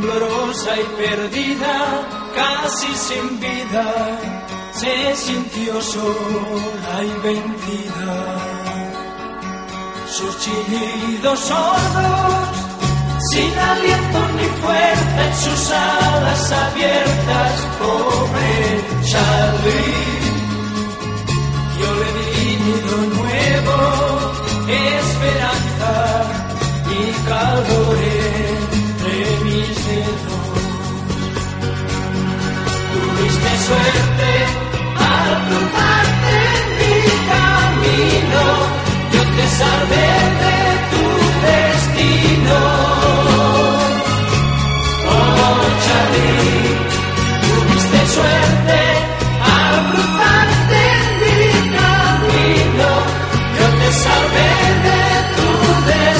temblorosa y perdida, casi sin vida, se sintió sola y vencida. Sus chillidos sordos, sin aliento ni fuerza en sus alas abiertas, pobre Charlie. Yo le di nido nuevo, esperanza y calor Tuviste suerte al cruzarte mi camino, yo te salvé de tu destino. Oh, Charlie, tuviste suerte al cruzarte mi camino, yo te salvé de tu destino.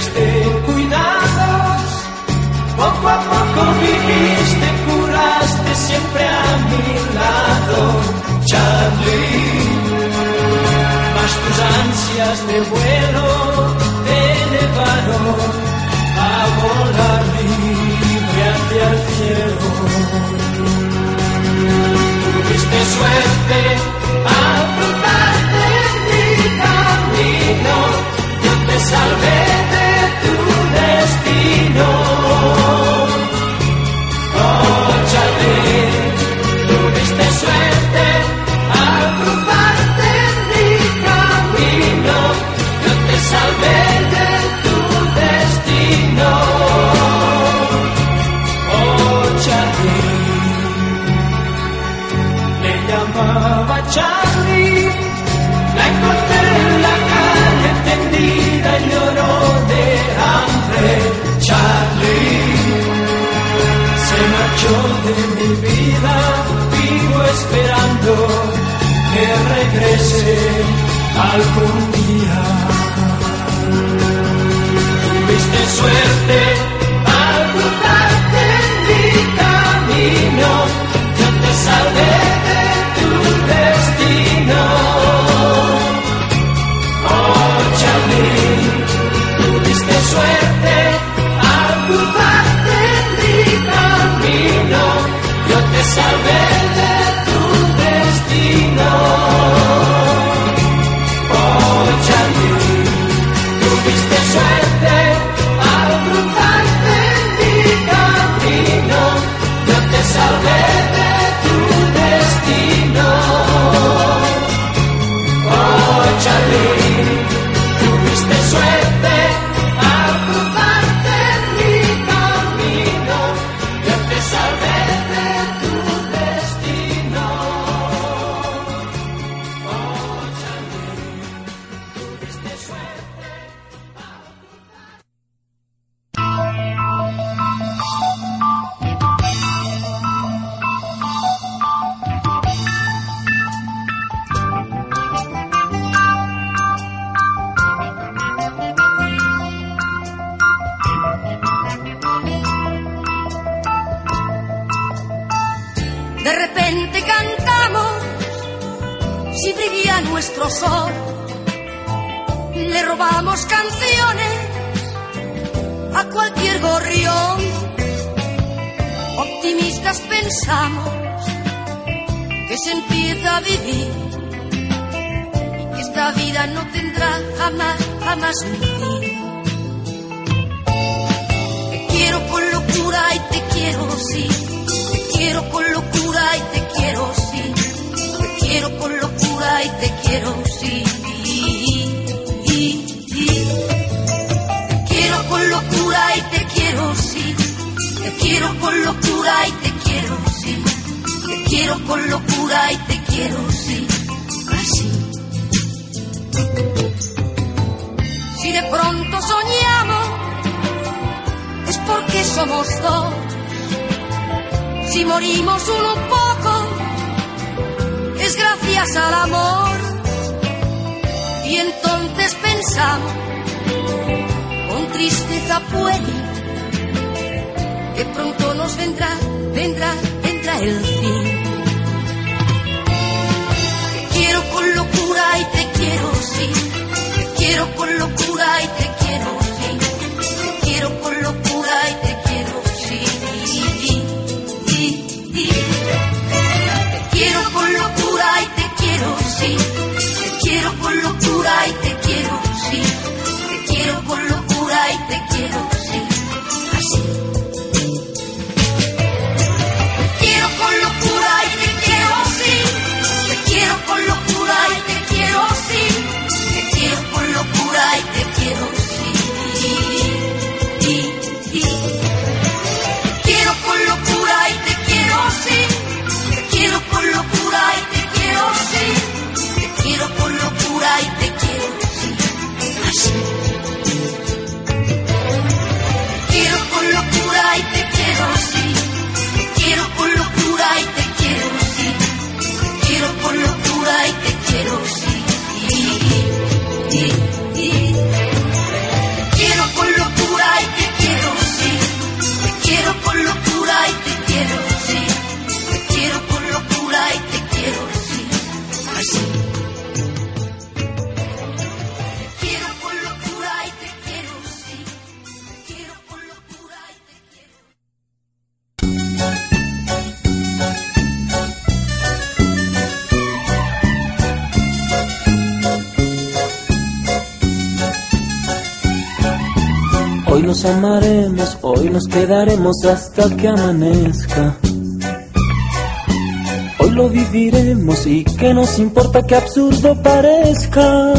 Te cuidados, poco a poco viviste, curaste siempre a mi lado, Charlie. Mas tus ansias de vuelo te llevaron a volar libre hacia el cielo. Tuviste suerte yo marchó de mi vida, vivo esperando que regrese algún día. Tuviste suerte con locura y te quiero, sí, así. Si de pronto soñamos, es porque somos dos. Si morimos uno poco, es gracias al amor. Y entonces pensamos, con tristeza puede, que pronto nos vendrá, vendrá, vendrá el fin. Con locura y te quiero, sí. Te quiero con locura y te quiero, sí. Te quiero con locura y te quiero, sí. Te quiero con locura y te quiero, sí. Te quiero con locura y te quiero, sí. Nos amaremos, hoy nos quedaremos hasta que amanezca. Hoy lo viviremos y que nos importa que absurdo parezca.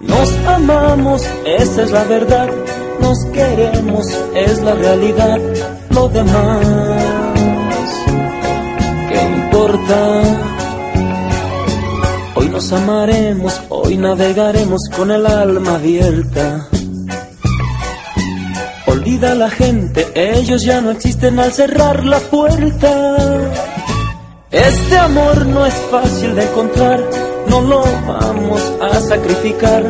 Nos amamos, esa es la verdad. Nos queremos, es la realidad. Lo demás, ¿qué importa? Hoy nos amaremos, hoy navegaremos con el alma abierta. Olvida a la gente, ellos ya no existen al cerrar la puerta. Este amor no es fácil de encontrar, no lo vamos a sacrificar,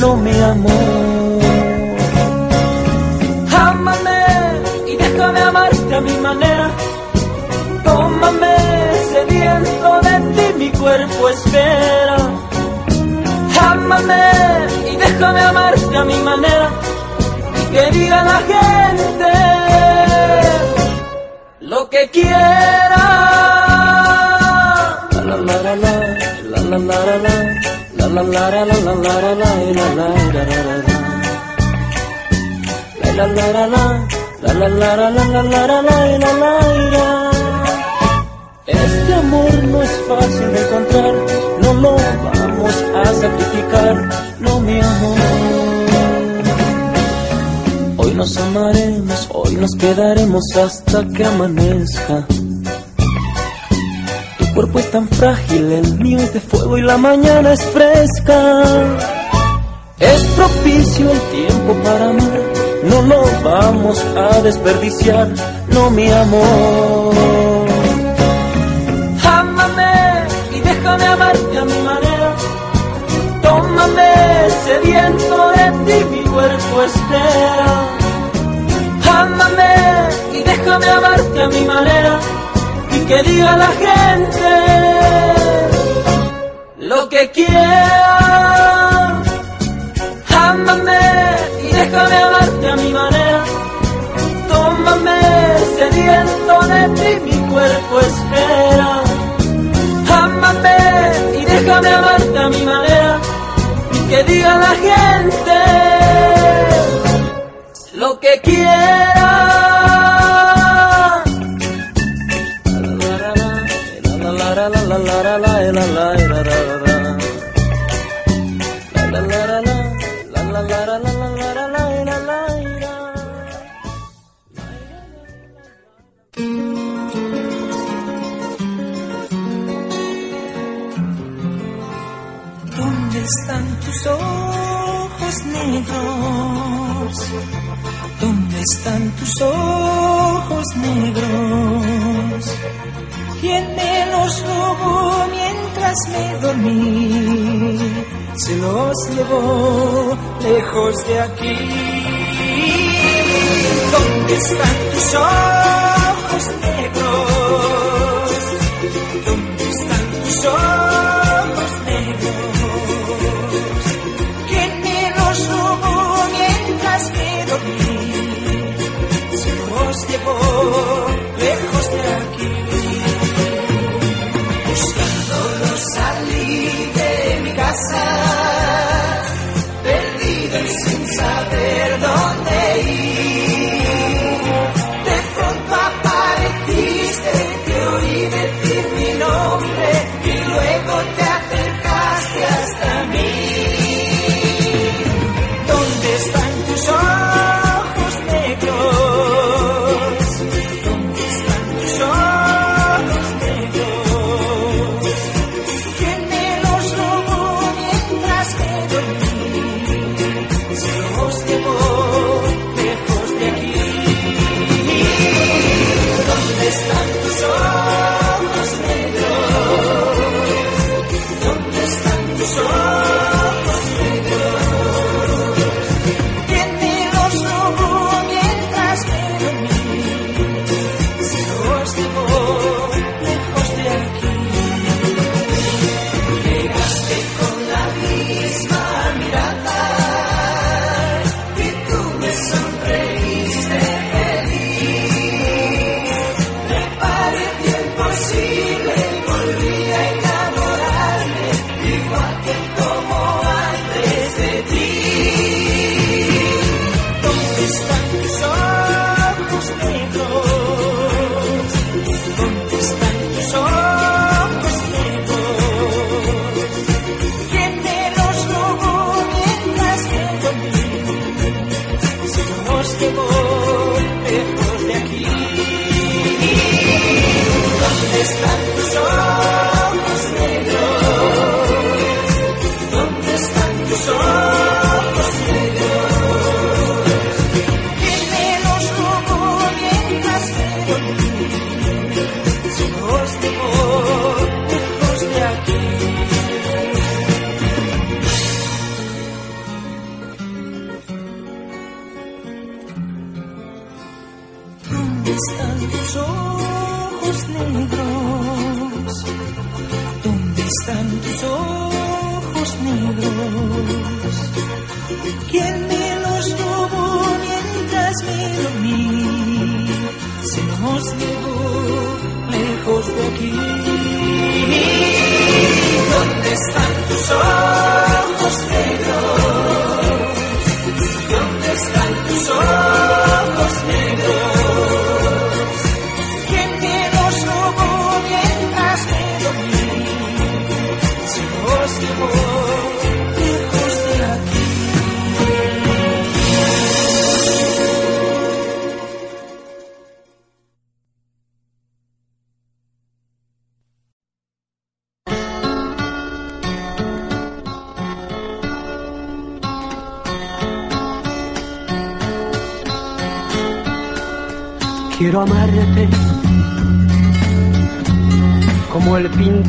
no mi amor. Ámame y déjame amarte a mi manera. Tómame sediento de ti, mi cuerpo espera. Ámame y déjame amarte a mi manera que diga la gente lo que quiera. La, la, la, la, la la la, alá, alala. La la la la, la la la la, alai. este amor no es fácil de encontrar, no lo vamos a sacrificar, no mi amor. Hoy nos amaremos, hoy nos quedaremos hasta que amanezca. Tu cuerpo es tan frágil, el mío es de fuego y la mañana es fresca. Es propicio el tiempo para amar, no lo vamos a desperdiciar, no mi amor. Ámame y déjame amarte a mi manera. Tómame sediento de ti, mi cuerpo espera. Ámame y déjame amarte a mi manera y que diga la gente lo que quiera. Ámame y déjame amarte a mi manera. Tómame sediento de ti, mi cuerpo espera. Ámame y déjame amarte a mi manera y que diga la gente lo que quiera. ¿Dónde están tus ojos negros? ¿Dónde están tus ojos negros? ¿Quién me los robó mientras me dormí? Se los llevó lejos de aquí. ¿Dónde están tus ojos negros? ¿Dónde están tus ojos? lejos de aquí, buscando no salir de mi casa.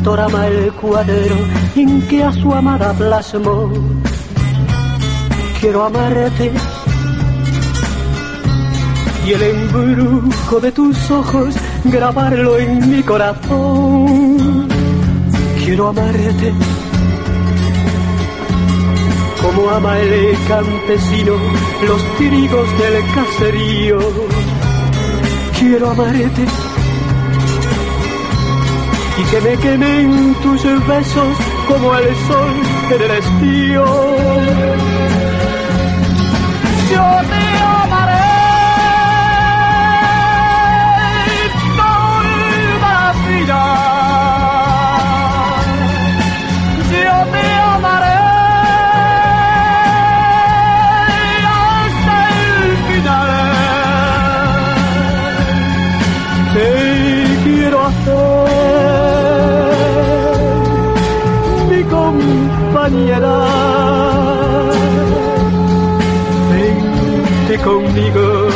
dorama el cuadro en que a su amada plasmó. Quiero amarte y el embrujo de tus ojos grabarlo en mi corazón. Quiero amarte como ama el campesino los trigos del caserío. Quiero amarte y que me quemen tus besos como el sol en el estío. Yo te amaré conmigo.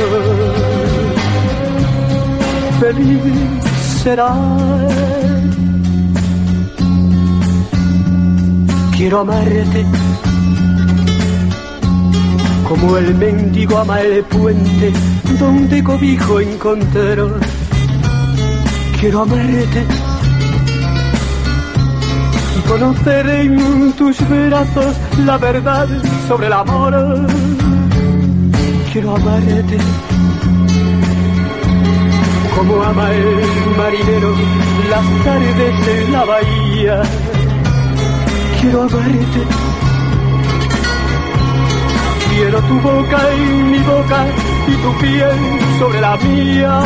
Feliz serás. Quiero amarte como el mendigo ama el puente donde cobijo encontró. Quiero amarte y conocer en tus brazos la verdad sobre el amor. Quiero amarte como ama el marinero las tardes en la bahía. Quiero amarte Quiero tu boca en mi boca y tu piel sobre la mía.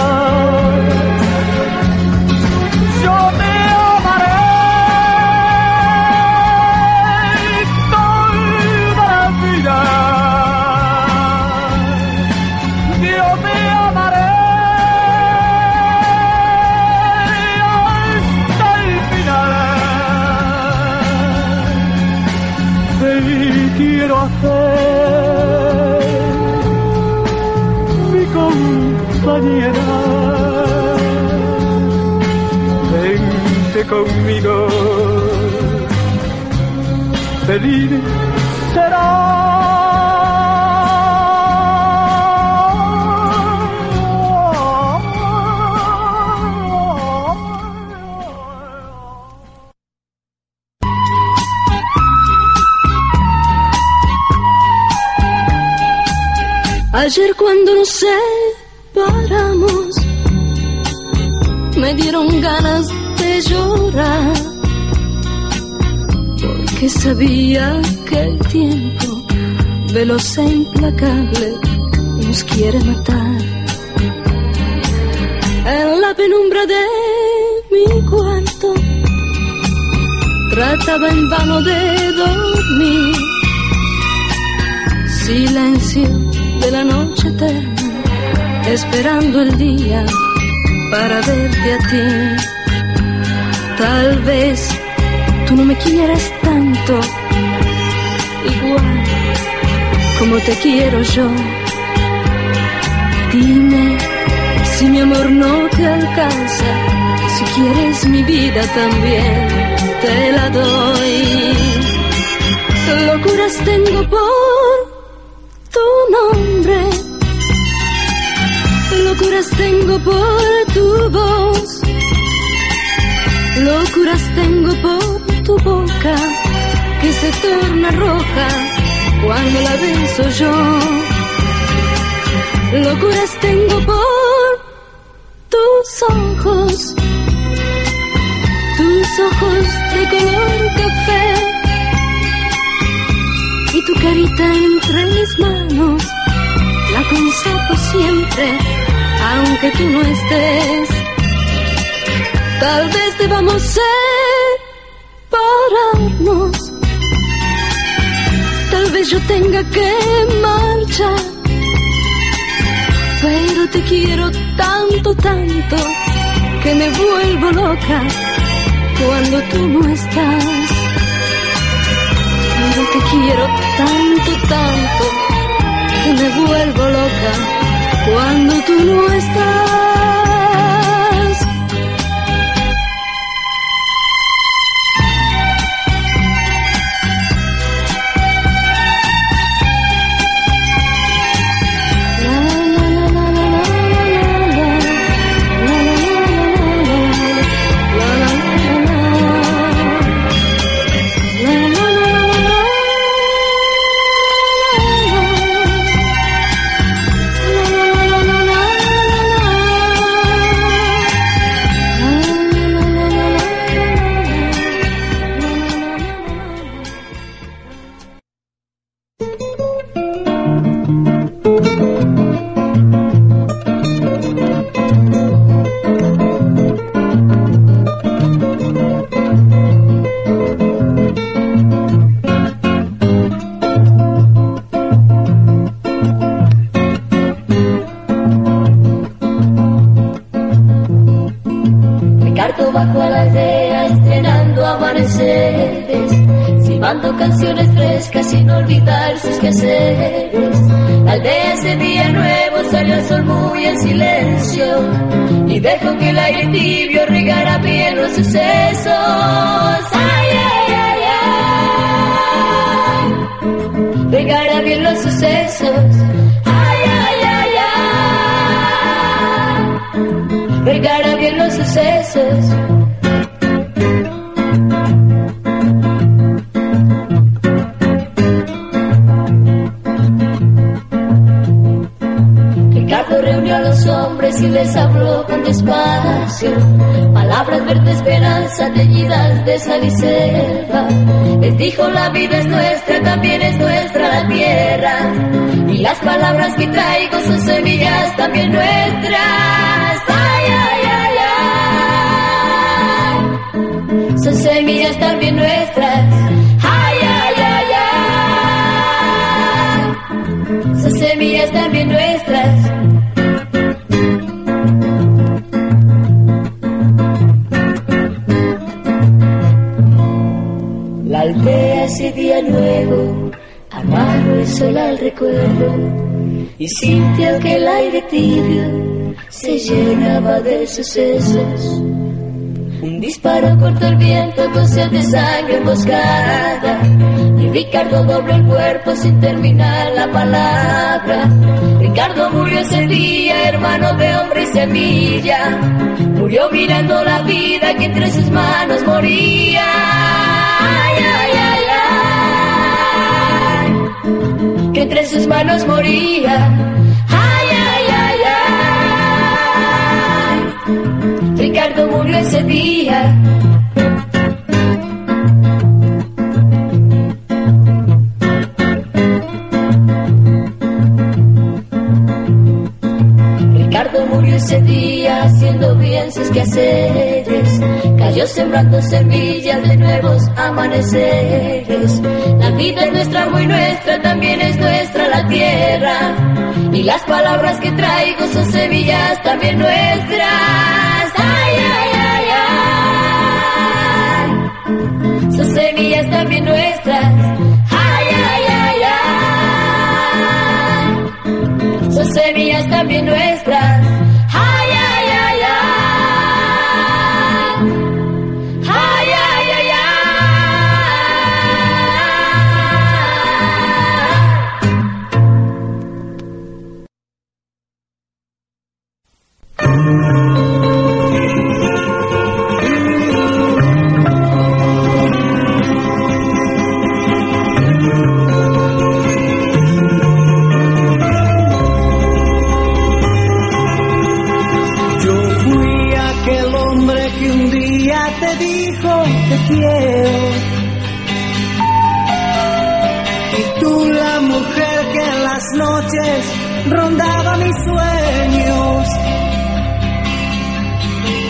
Vente conmigo, feliz será. Sabía que el tiempo, veloz e implacable, nos quiere matar. En la penumbra de mi cuarto, trataba en vano de dormir. Silencio de la noche eterna, esperando el día para verte a ti. Tal vez tú no me quieras tanto, igual como te quiero yo. Dime si mi amor no te alcanza, si quieres mi vida también, te la doy. Locuras tengo por tu nombre. Locuras tengo por tu voz. Locuras tengo por tu boca que se torna roja cuando la beso yo. Locuras tengo por tus ojos. Tus ojos de color café y tu carita entre mis manos. La aconsejo siempre, aunque tú no estés. Tal vez debamos separarnos. Tal vez yo tenga que marchar. Pero te quiero tanto, tanto, que me vuelvo loca cuando tú no estás pero te quiero tanto, tanto, que me vuelvo loca cuando tú no estás. Aldea estrenando amaneceres, silbando canciones frescas sin olvidar sus quehaceres. La aldea ese día nuevo salió el sol muy en silencio y dejó que el aire tibio regara bien los sucesos. Ay, ay, ay, ay. Regara bien los sucesos. Ay, ay, ay, ay. Regara los sucesos. Ricardo reunió a los hombres y les habló con despacio. Palabras verde esperanza teñidas de sal y selva. Les dijo la vida es nuestra, también es nuestra la tierra. Y las palabras que traigo son semillas también nuestras. Son semillas también nuestras. Ay, ay, ay, ay. Son semillas también nuestras. La aldea ese día nuevo, amargo el sol al recuerdo, y sintió que el aire tibio se llenaba de sucesos. Un disparo cortó el viento con sed de sangre emboscada, y Ricardo dobló el cuerpo sin terminar la palabra. Ricardo murió ese día, hermano de hombre y semilla, murió mirando la vida que entre sus manos moría. Ay, ay, ay, ay. Que entre sus manos moría. Ricardo murió ese día. Ricardo murió ese día haciendo bien sus quehaceres. Cayó sembrando semillas de nuevos amaneceres. La vida es nuestra, muy nuestra, también es nuestra la tierra. Y las palabras que traigo son semillas también nuestras. Ay. Rondaba mis sueños.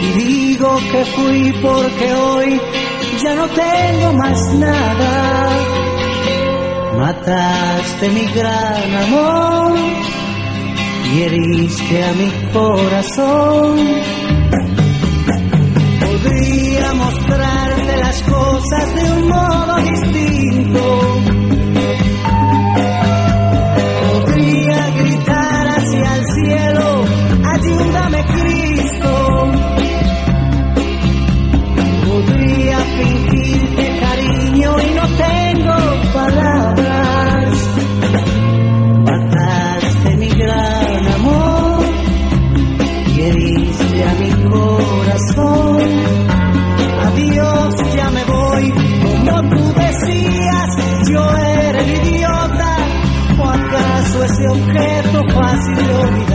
Y digo que fui porque hoy ya no tengo más nada. Mataste mi gran amor y heriste a mi corazón. Podría mostrarte las cosas de un modo distinto. plácido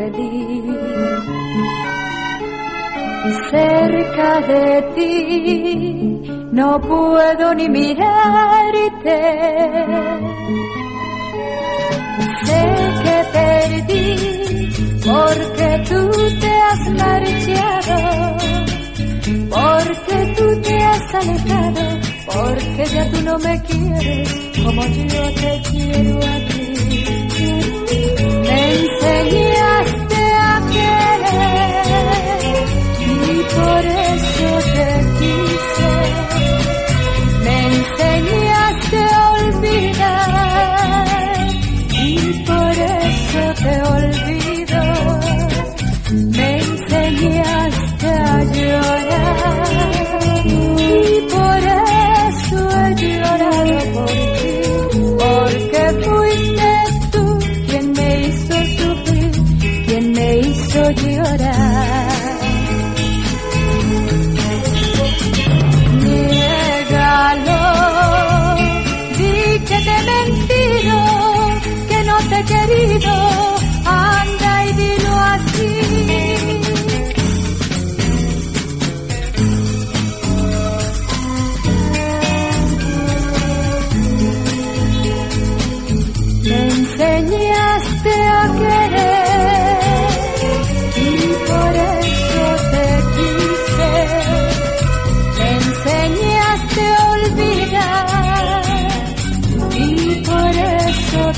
feliz. Cerca de ti no puedo ni mirarte. Sé que perdí porque tú te has marchado, porque tú te has alejado, porque ya tú no me quieres como yo te quiero a ti. Me enseñé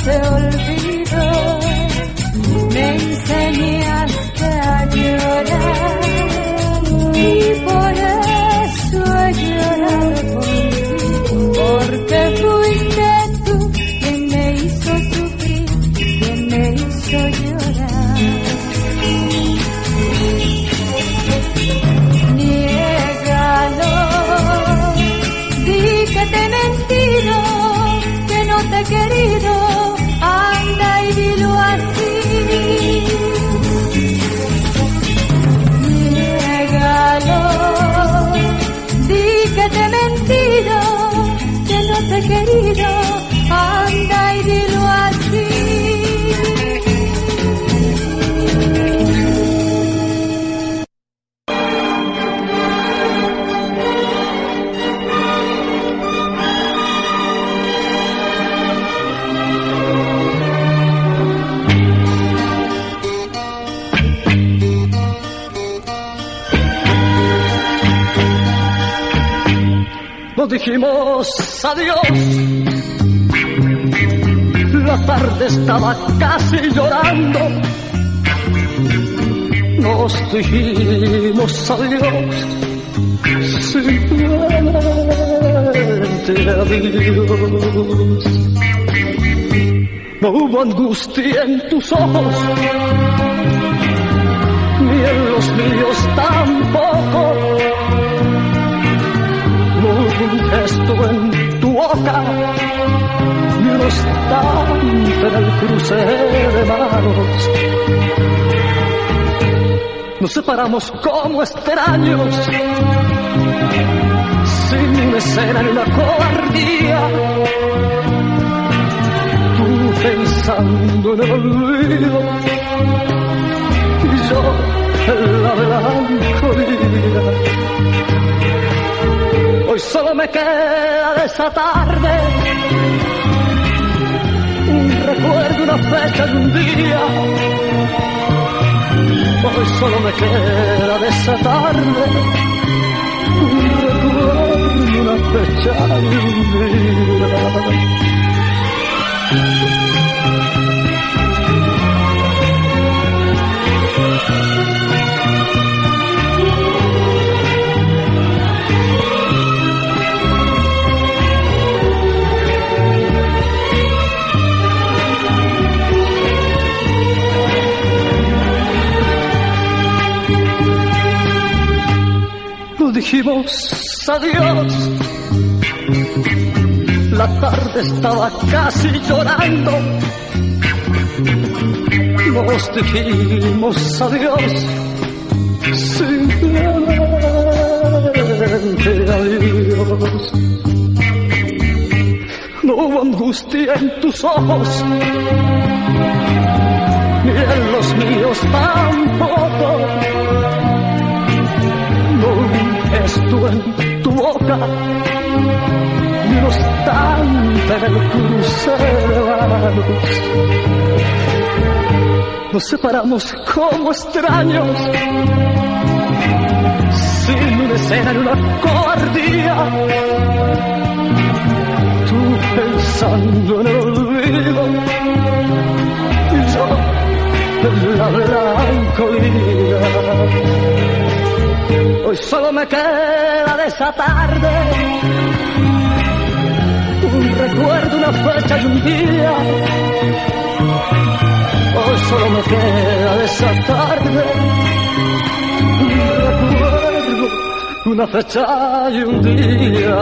se olvidó. Me enseñaste dijimos adiós. La tarde estaba casi llorando. Nos dijimos adiós. Simplemente adiós. No hubo angustia en tus ojos, ni en los míos tampoco un instante en el cruce de manos. Nos separamos como extraños, sin una escena ni una cobardía. Tú pensando en el olvido y yo en la melancolía. Hoy solo me queda de esa tarde recuerdo, una fecha y un día. Hoy solo me queda de esa tarde un recuerdo, una fecha y un día. Dijimos adiós. La tarde estaba casi llorando. Nos dijimos adiós. Simplemente adiós. No hubo angustia en tus ojos, ni en los míos. En ni un instante en el cruce de manos. Nos separamos como extraños, sin una escena ni una cobardía. Tú pensando en el olvido, y yo en la melancolía. Hoy solo me queda de esa tarde un recuerdo, una fecha y un día. Hoy solo me queda de esa tarde un recuerdo, una fecha y un día.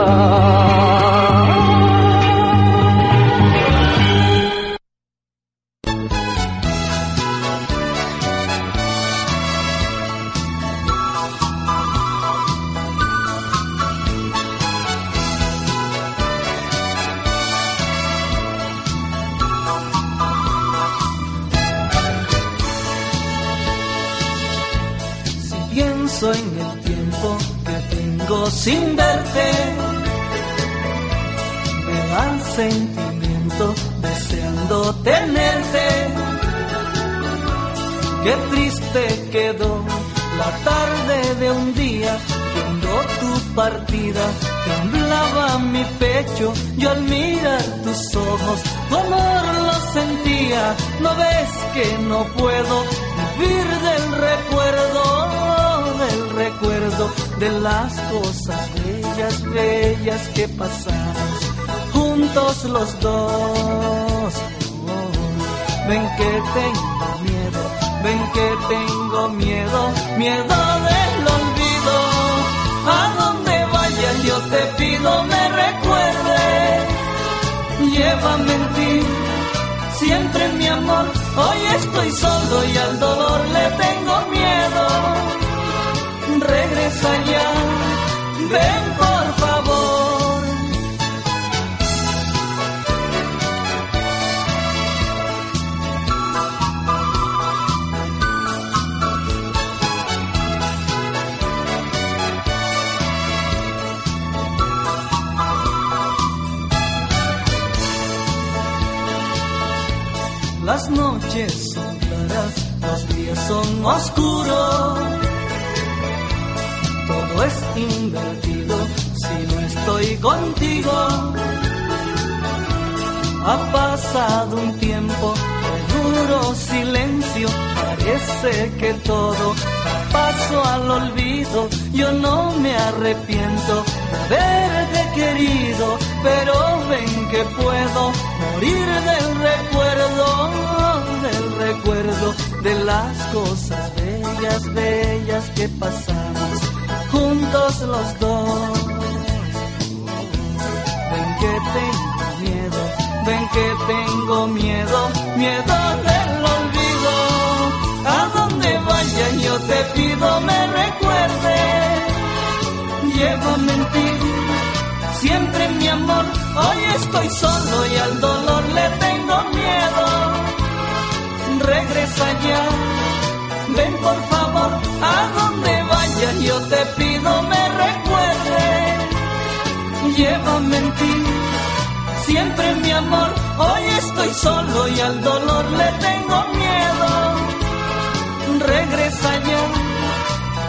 Sentimiento deseando tenerte. Qué triste quedó la tarde de un día cuando tu partida temblaba mi pecho. Yo al mirar tus ojos, tu amor lo sentía. No ves que no puedo vivir del recuerdo, del recuerdo de las cosas bellas, bellas que pasamos juntos los dos. Ven que tengo miedo, ven que tengo miedo, miedo del olvido. A donde vayas yo te pido me recuerdes, llévame en ti, siempre mi amor. Hoy estoy solo y al dolor le tengo miedo. Regresa ya, ven por noches son claras, los días son oscuros. Todo es invertido si no estoy contigo. Ha pasado un tiempo de duro silencio, parece que todo paso al olvido. Yo no me arrepiento de haberte querido, pero ven que puedo morir del recuerdo, recuerdo de las cosas bellas, bellas que pasamos juntos los dos. Ven que tengo miedo, ven que tengo miedo, miedo del olvido. A donde vaya yo te pido me recuerdes, llévame en ti, siempre mi amor. Hoy estoy solo y al dolor le tengo miedo. Regresa ya, ven por favor, a donde vaya yo te pido me recuerdes llévame en ti. Siempre mi amor, hoy estoy solo y al dolor le tengo miedo. Regresa ya,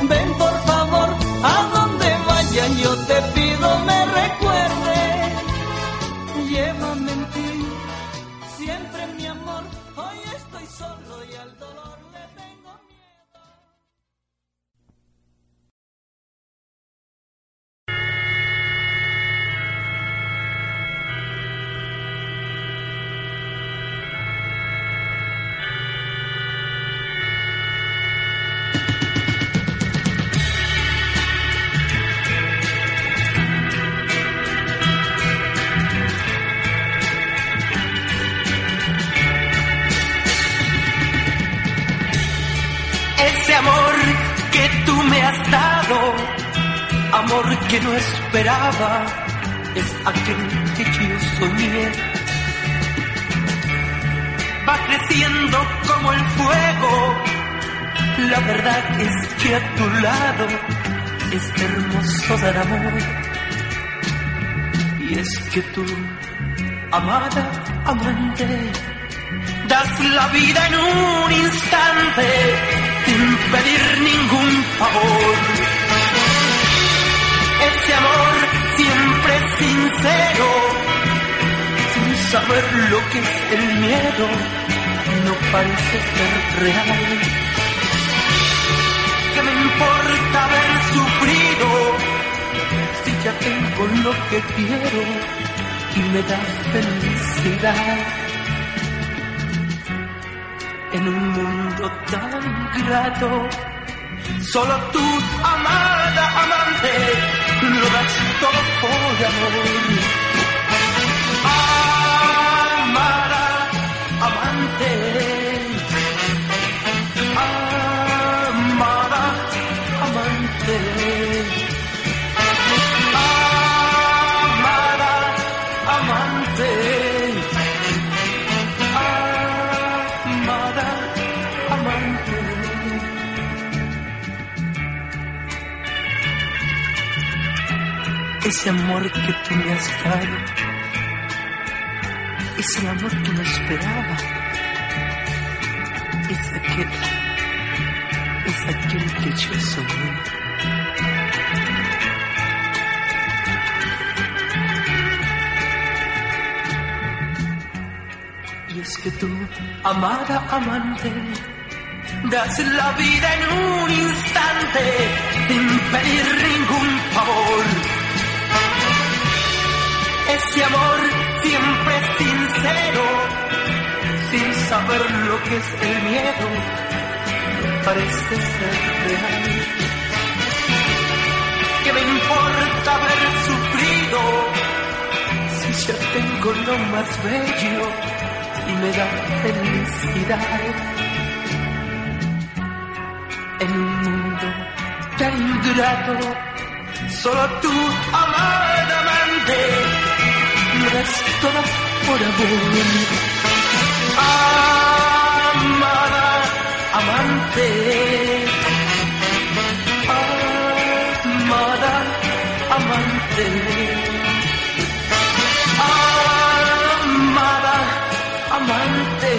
ven por favor, a donde vaya yo te pido me recuerde. Has amor que no esperaba, es aquel que yo soñé. Va creciendo como el fuego, la verdad es que a tu lado es hermoso dar amor. Y es que tú, amada, amante, das la vida en un instante sin pedir ningún favor. Ese amor siempre sincero, sin saber lo que es el miedo, no parece ser real. ¿Qué me importa haber sufrido si ya tengo lo que quiero y me da felicidad? En un mundo tan grato. Solo tú, amada amante, lo das todo por amor. Amada amante, Ese amor que tú me has dado es el amor que no esperaba. Es aquel, es aquel que yo soñé. Y es que tú, amada amante, das la vida en un instante sin pedir ningún favor. Ese amor siempre sincero, sin saber lo que es el miedo, parece ser real. ¿Qué me importa haber sufrido si ya tengo lo más bello? y me da felicidad. En un mundo tan ingrato, solo tú, amada amante, lo das todo por amor. Amada amante, amada amante. Amada amante,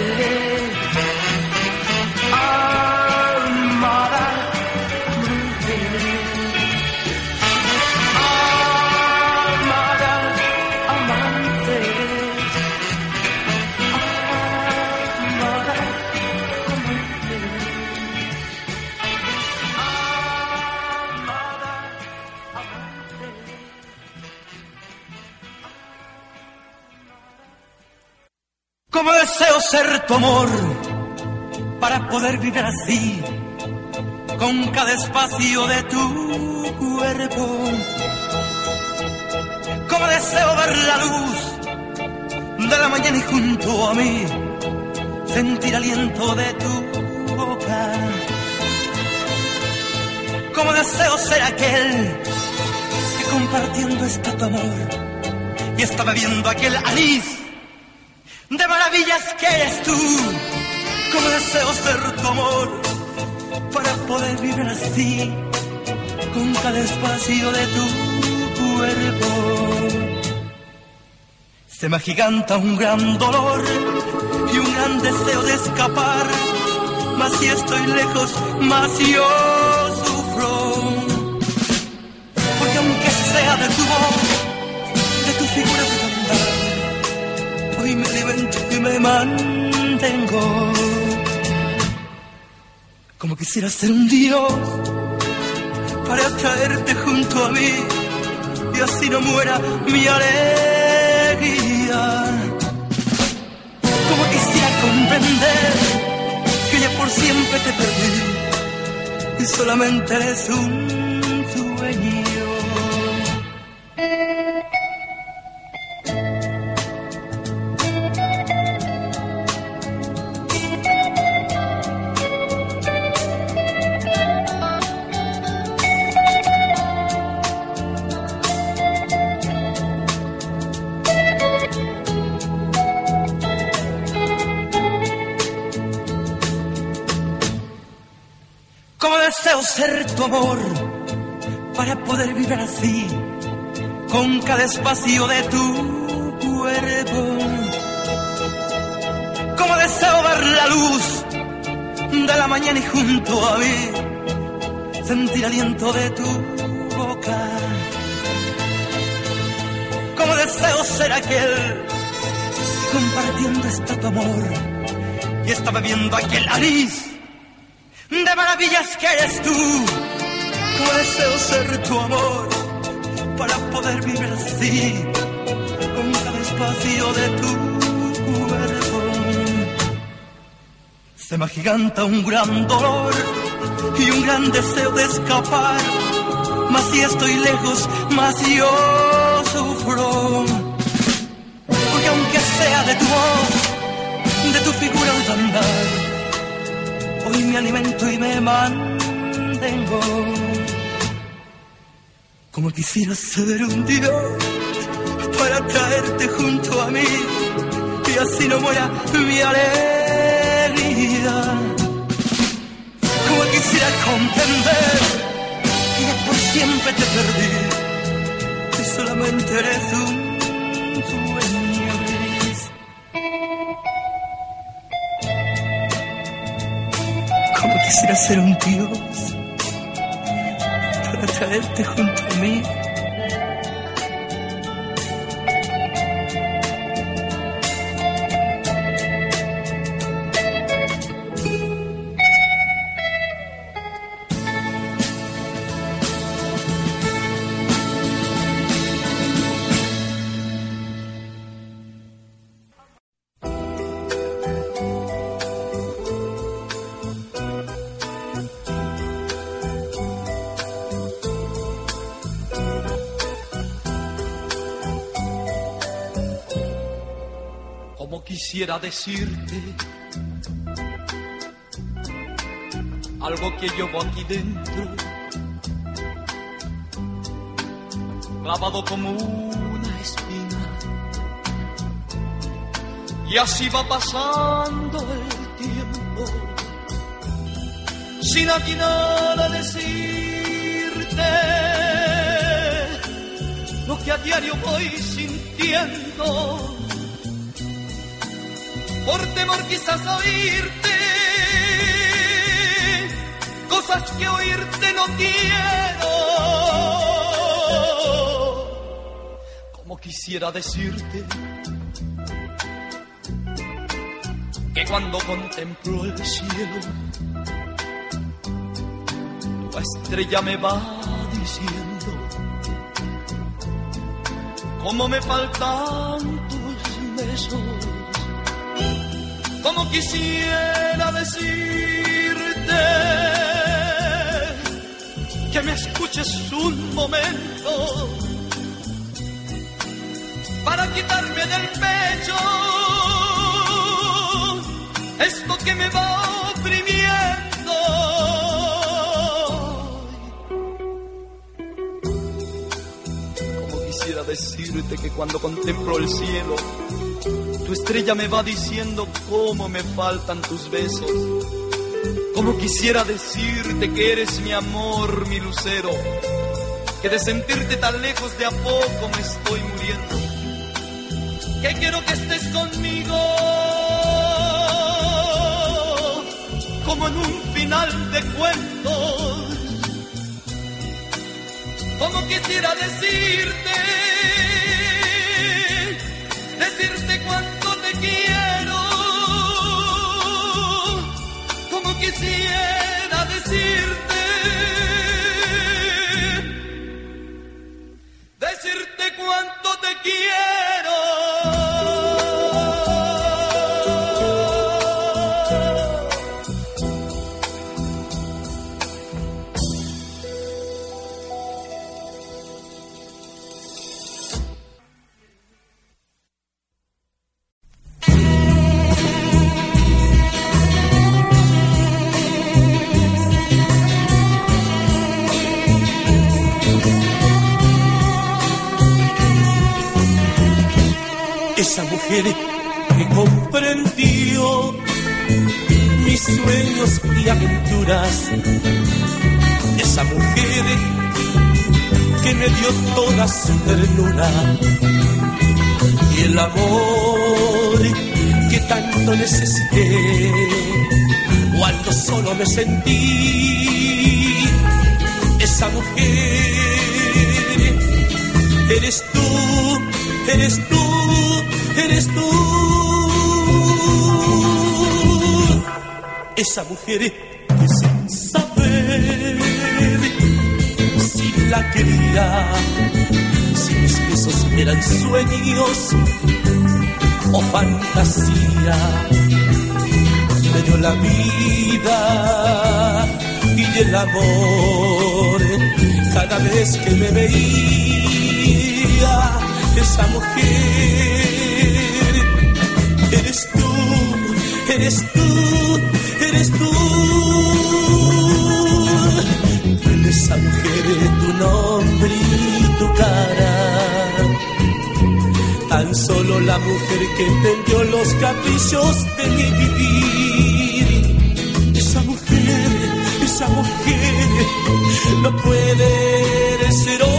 ser tu amor para poder vivir así con cada espacio de tu cuerpo. Como deseo ver la luz de la mañana y junto a mí sentir aliento de tu boca. Como deseo ser aquel que compartiendo está tu amor y está bebiendo aquel anís de maravillas que eres tú. Como deseo ser tu amor para poder vivir así con cada espacio de tu cuerpo. Se me agiganta un gran dolor y un gran deseo de escapar, mas si estoy lejos, más yo sufro. Porque aunque sea de tu voz, me mantengo. Como quisiera ser un dios para traerte junto a mí y así no muera mi alegría. Como quisiera comprender que ya por siempre te perdí y solamente eres un deseo ser tu amor para poder vivir así con cada espacio de tu cuerpo. Como deseo ver la luz de la mañana y junto a mí sentir aliento de tu boca. Como deseo ser aquel compartiendo este tu amor y está bebiendo aquel anís de maravillas que eres tú. Deseo ser tu amor para poder vivir así con cada espacio de tu cuerpo. Se me agiganta un gran dolor y un gran deseo de escapar. Mas si estoy lejos, más yo sufro. Porque aunque sea de tu voz, de tu figura al andar, hoy me alimento y me mantengo. Como quisiera ser un dios para traerte junto a mí y así no muera mi alegría. Como quisiera comprender que por siempre te perdí y solamente eres un sueño quisiera ser un dios para traerte junto a mí. Quisiera decirte algo que llevo aquí dentro, clavado como una espina. Y así va pasando el tiempo, sin atinar a decirte lo que a diario voy sintiendo por temor quizás oírte cosas que oírte no quiero. Como quisiera decirte que cuando contemplo el cielo, tu estrella me va diciendo cómo me faltan como quisiera decirte que me escuches un momento, para quitarme del pecho esto que me va oprimiendo. Como quisiera decirte que cuando contemplo el cielo, estrella me va diciendo cómo me faltan tus besos. Como quisiera decirte que eres mi amor, mi lucero, que de sentirte tan lejos de a poco me estoy muriendo, que quiero que estés conmigo, como en un final de cuentos, como quisiera decirte, decirte cuánto quiero, como quisiera decirte, decirte cuánto te quiero. Mujer que comprendió mis sueños y aventuras. Esa mujer que me dio toda su ternura y el amor que tanto necesité cuando solo me sentí. Esa mujer eres tú, eres tú, eres tú. Esa mujer que sin saber si la quería, si mis besos eran sueños o fantasía, me dio la vida y el amor cada vez que me veía esa mujer eres tú eres tú eres tú. En esa mujer tu nombre y tu cara. Tan solo la mujer que entendió los caprichos de mi vivir. Esa mujer esa mujer no puede ser otra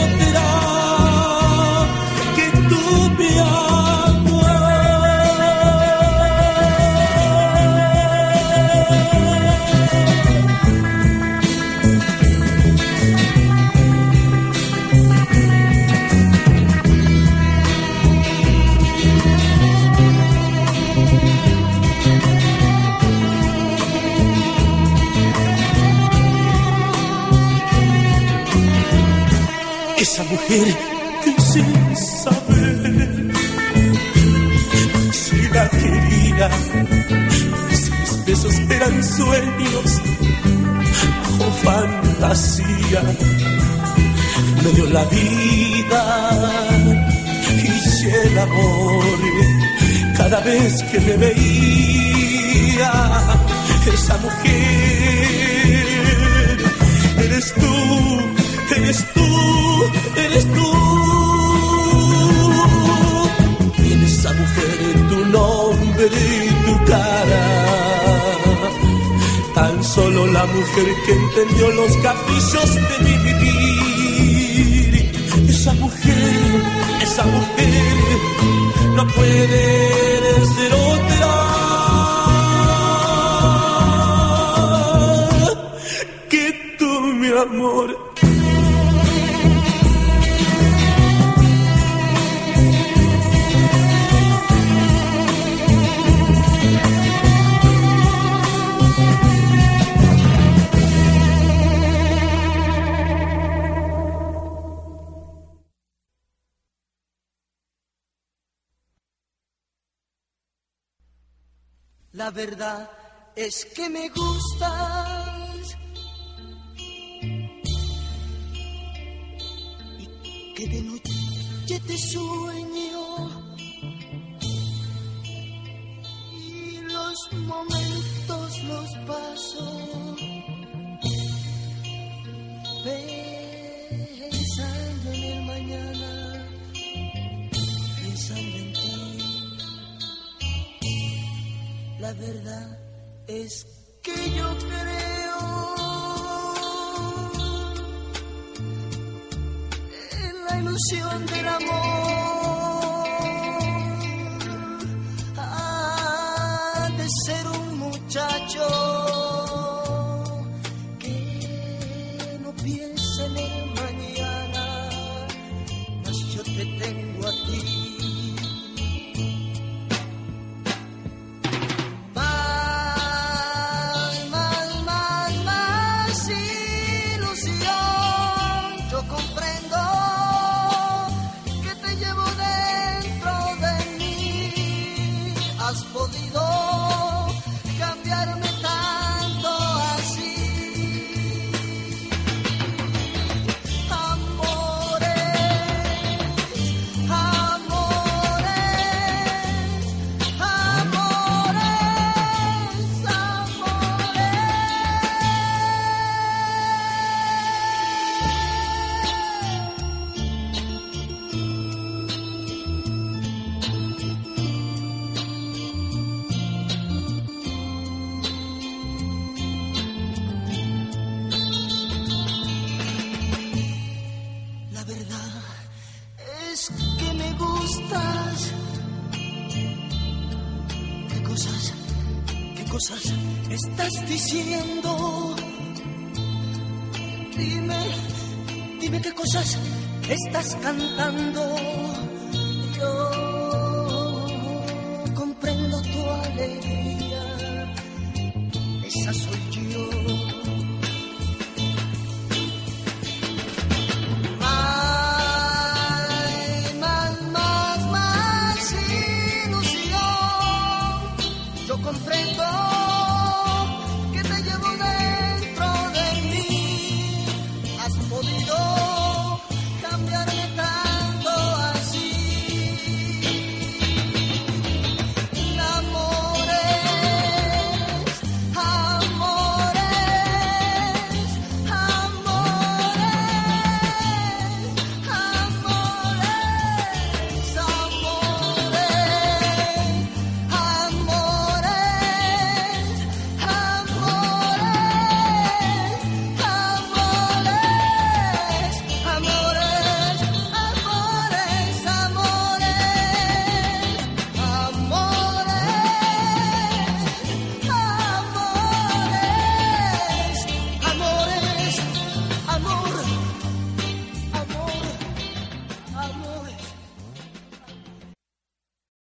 Esa mujer sin saber si la quería, si mis besos eran sueños o fantasía, me dio la vida y el amor cada vez que me veía. Esa mujer eres tú, eres tú, eres tú. En esa mujer tu nombre y tu cara. Tan solo la mujer que entendió los caprichos de mi vivir. Esa mujer, esa mujer no puede verdad es que me gustas. Y que de noche te sueño verdad es que yo creo en la ilusión del amor. estás diciendo? Dime, dime qué cosas estás cantando.